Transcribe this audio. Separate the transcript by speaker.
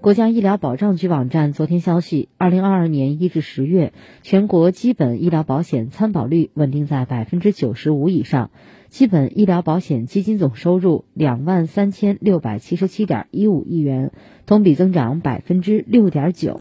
Speaker 1: 国家医疗保障局网站昨天消息，二零二二年一至十月，全国基本医疗保险参保率稳定在百分之九十五以上，基本医疗保险基金总收入两万三千六百七十七点一五亿元，同比增长百分之六点九。